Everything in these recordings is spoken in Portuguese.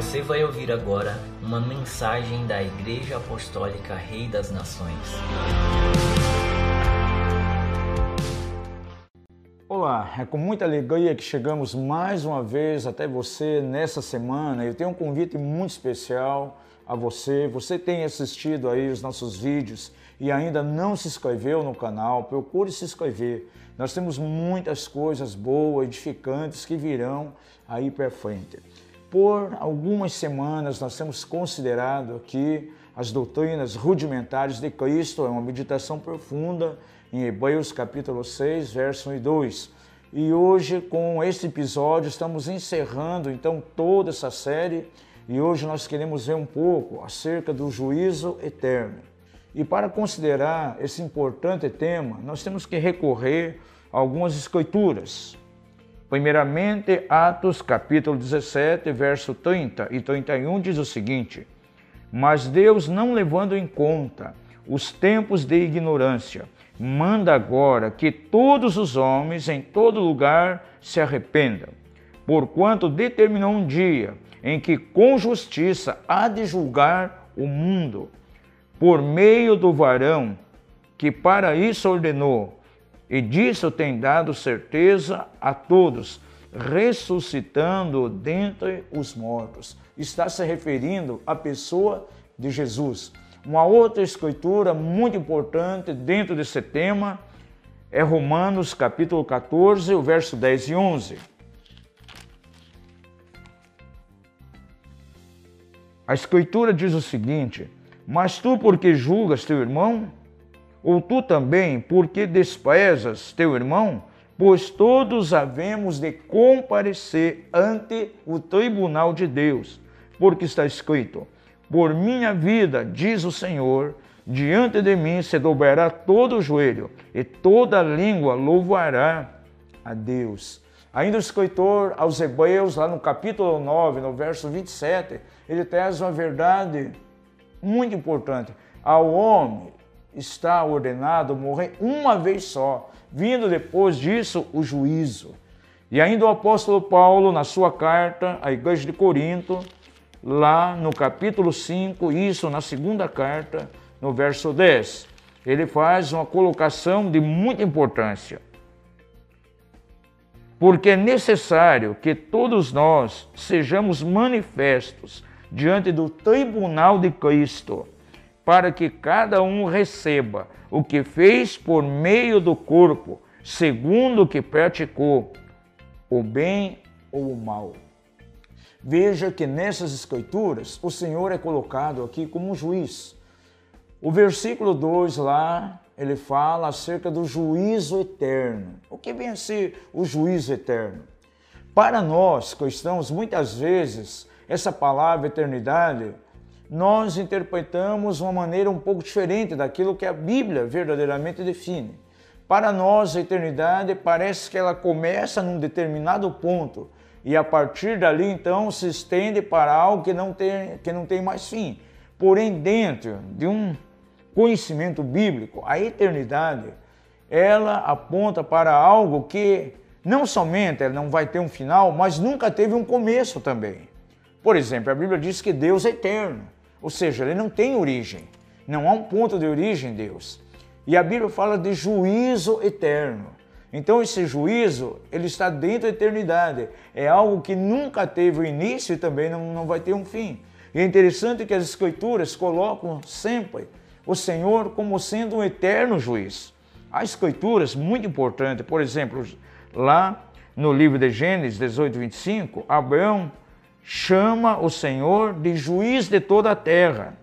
Você vai ouvir agora uma mensagem da Igreja Apostólica Rei das Nações. Olá, é com muita alegria que chegamos mais uma vez até você nessa semana. Eu tenho um convite muito especial a você. Você tem assistido aí os nossos vídeos e ainda não se inscreveu no canal, procure se inscrever. Nós temos muitas coisas boas, edificantes que virão aí para frente. Por algumas semanas nós temos considerado aqui as doutrinas rudimentares de Cristo, é uma meditação profunda em Hebreus capítulo 6, verso 1 e 2. E hoje, com este episódio, estamos encerrando então toda essa série e hoje nós queremos ver um pouco acerca do juízo eterno. E para considerar esse importante tema, nós temos que recorrer a algumas escrituras. Primeiramente, Atos capítulo 17, verso 30 e 31 diz o seguinte: Mas Deus, não levando em conta os tempos de ignorância, manda agora que todos os homens em todo lugar se arrependam, porquanto determinou um dia em que com justiça há de julgar o mundo, por meio do varão que para isso ordenou, e disso tem dado certeza a todos, ressuscitando dentre os mortos. Está se referindo à pessoa de Jesus. Uma outra escritura muito importante dentro desse tema é Romanos capítulo 14, o verso 10 e 11. A escritura diz o seguinte: Mas tu, porque julgas teu irmão? Ou tu também, porque desprezas teu irmão? Pois todos havemos de comparecer ante o tribunal de Deus, porque está escrito: Por minha vida, diz o Senhor, diante de mim se dobrará todo o joelho, e toda língua louvará a Deus. Ainda o escritor aos Hebreus, lá no capítulo 9, no verso 27, ele traz uma verdade muito importante. Ao homem está ordenado morrer uma vez só, vindo depois disso o juízo. E ainda o apóstolo Paulo, na sua carta à igreja de Corinto, lá no capítulo 5, isso na segunda carta, no verso 10, ele faz uma colocação de muita importância. Porque é necessário que todos nós sejamos manifestos diante do tribunal de Cristo, para que cada um receba o que fez por meio do corpo, segundo o que praticou, o bem ou o mal. Veja que nessas escrituras o Senhor é colocado aqui como juiz. O versículo 2 lá ele fala acerca do juízo eterno. O que vem a ser o juízo eterno? Para nós cristãos, muitas vezes, essa palavra eternidade, nós interpretamos uma maneira um pouco diferente daquilo que a Bíblia verdadeiramente define. Para nós, a eternidade parece que ela começa num determinado ponto e a partir dali então se estende para algo que não tem, que não tem mais fim. Porém, dentro de um conhecimento bíblico, a eternidade, ela aponta para algo que não somente ela não vai ter um final, mas nunca teve um começo também. Por exemplo, a Bíblia diz que Deus é eterno, ou seja, ele não tem origem, não há um ponto de origem Deus. E a Bíblia fala de juízo eterno. Então esse juízo, ele está dentro da eternidade. É algo que nunca teve o início e também não, não vai ter um fim. E é interessante que as escrituras colocam sempre o Senhor como sendo um eterno juiz. Há escrituras muito importantes, por exemplo, lá no livro de Gênesis 18, 25, Abraão chama o Senhor de juiz de toda a terra.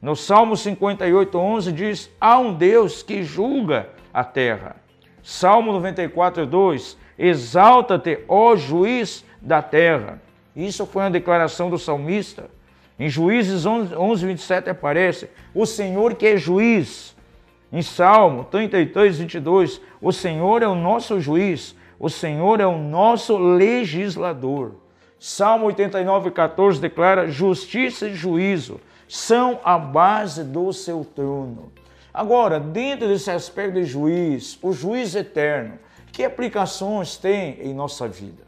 No Salmo 58, 11 diz: Há um Deus que julga a terra. Salmo 94, 2: Exalta-te, ó juiz da terra. Isso foi uma declaração do salmista. Em Juízes 11, 11, 27 aparece o Senhor que é juiz. Em Salmo 33, 22, o Senhor é o nosso juiz, o Senhor é o nosso legislador. Salmo 89, 14 declara: justiça e juízo são a base do seu trono. Agora, dentro desse aspecto de juiz, o juiz eterno, que aplicações tem em nossa vida?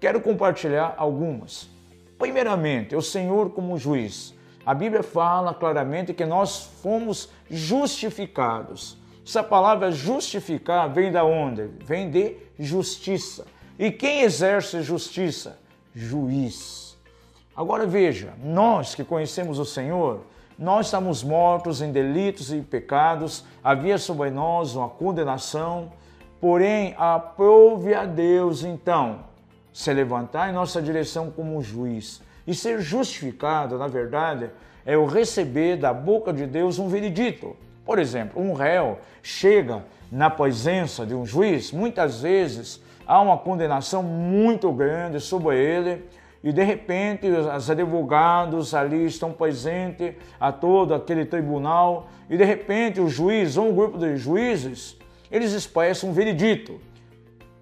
Quero compartilhar algumas. Primeiramente, o Senhor como juiz. A Bíblia fala claramente que nós fomos justificados. Essa palavra justificar vem da onde? Vem de justiça. E quem exerce justiça? Juiz. Agora veja, nós que conhecemos o Senhor, nós estamos mortos em delitos e pecados, havia sobre nós uma condenação, porém aprove a Deus então se levantar em nossa direção como juiz. E ser justificado, na verdade, é o receber da boca de Deus um veredito. Por exemplo, um réu chega na presença de um juiz, muitas vezes há uma condenação muito grande sobre ele, e de repente os advogados ali estão presentes a todo aquele tribunal, e de repente o juiz ou um grupo de juízes, eles expressam um veredito.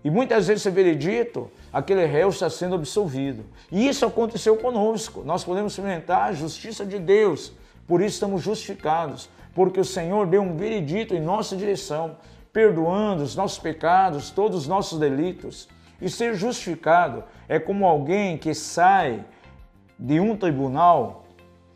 E muitas vezes esse veredito, aquele réu está sendo absolvido. E isso aconteceu conosco. Nós podemos experimentar a justiça de Deus. Por isso estamos justificados, porque o Senhor deu um veredito em nossa direção, perdoando os nossos pecados, todos os nossos delitos. E ser justificado é como alguém que sai de um tribunal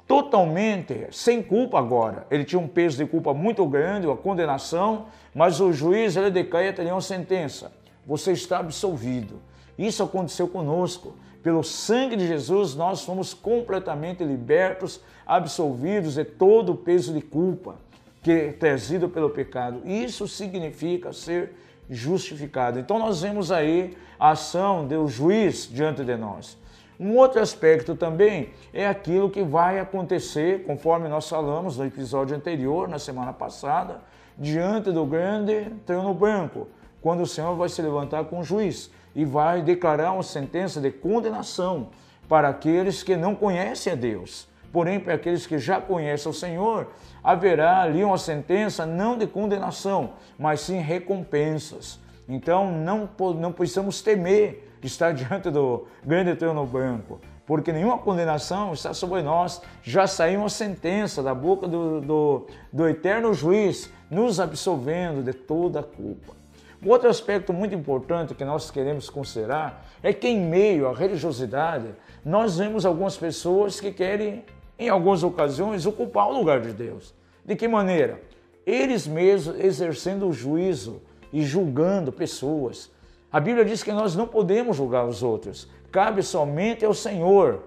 totalmente sem culpa agora. Ele tinha um peso de culpa muito grande, uma condenação, mas o juiz ele decreta uma sentença. Você está absolvido. Isso aconteceu conosco. Pelo sangue de Jesus, nós fomos completamente libertos, absolvidos de todo o peso de culpa que trazido pelo pecado. Isso significa ser justificado. Então nós vemos aí a ação do juiz diante de nós. Um outro aspecto também é aquilo que vai acontecer, conforme nós falamos no episódio anterior, na semana passada, diante do grande trono branco, quando o Senhor vai se levantar com o juiz e vai declarar uma sentença de condenação para aqueles que não conhecem a Deus. Porém, para aqueles que já conhecem o Senhor, haverá ali uma sentença não de condenação, mas sim recompensas. Então, não, não precisamos temer estar diante do grande trono branco, porque nenhuma condenação está sobre nós. Já saiu uma sentença da boca do, do, do eterno juiz, nos absolvendo de toda a culpa. Outro aspecto muito importante que nós queremos considerar é que, em meio à religiosidade, nós vemos algumas pessoas que querem, em algumas ocasiões, ocupar o lugar de Deus. De que maneira? Eles mesmos exercendo o juízo e julgando pessoas. A Bíblia diz que nós não podemos julgar os outros, cabe somente ao Senhor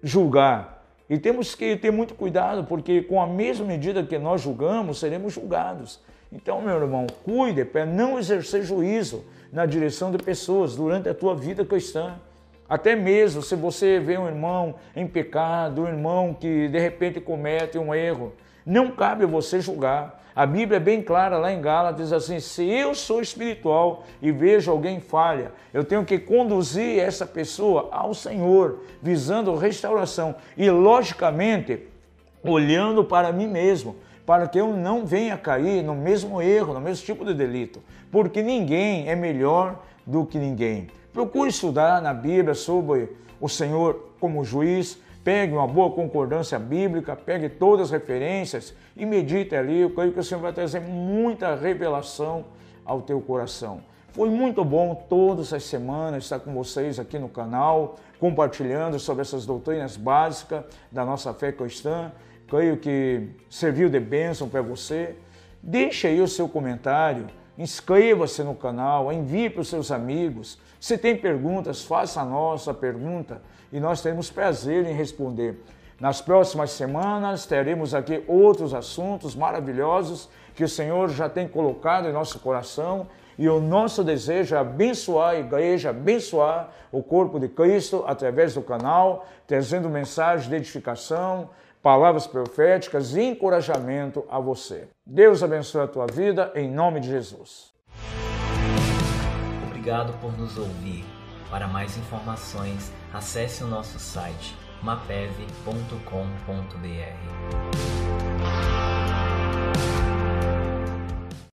julgar. E temos que ter muito cuidado, porque com a mesma medida que nós julgamos, seremos julgados. Então, meu irmão, cuide para não exercer juízo na direção de pessoas durante a tua vida cristã. Até mesmo se você vê um irmão em pecado, um irmão que de repente comete um erro, não cabe você julgar. A Bíblia é bem clara lá em Gálatas, diz assim: se eu sou espiritual e vejo alguém falha, eu tenho que conduzir essa pessoa ao Senhor, visando restauração e, logicamente, olhando para mim mesmo para que eu não venha cair no mesmo erro, no mesmo tipo de delito, porque ninguém é melhor do que ninguém. Procure estudar na Bíblia sobre o Senhor como juiz, pegue uma boa concordância bíblica, pegue todas as referências e medite ali. Eu creio que o Senhor vai trazer muita revelação ao teu coração. Foi muito bom todas as semanas estar com vocês aqui no canal, compartilhando sobre essas doutrinas básicas da nossa fé cristã creio que serviu de bênção para você. Deixe aí o seu comentário, inscreva-se no canal, envie para os seus amigos. Se tem perguntas, faça a nossa pergunta e nós teremos prazer em responder. Nas próximas semanas teremos aqui outros assuntos maravilhosos que o Senhor já tem colocado em nosso coração e o nosso desejo é abençoar a igreja, abençoar o corpo de Cristo através do canal, trazendo mensagens de edificação, palavras proféticas e encorajamento a você. Deus abençoe a tua vida em nome de Jesus. Obrigado por nos ouvir. Para mais informações, acesse o nosso site mapev.com.br.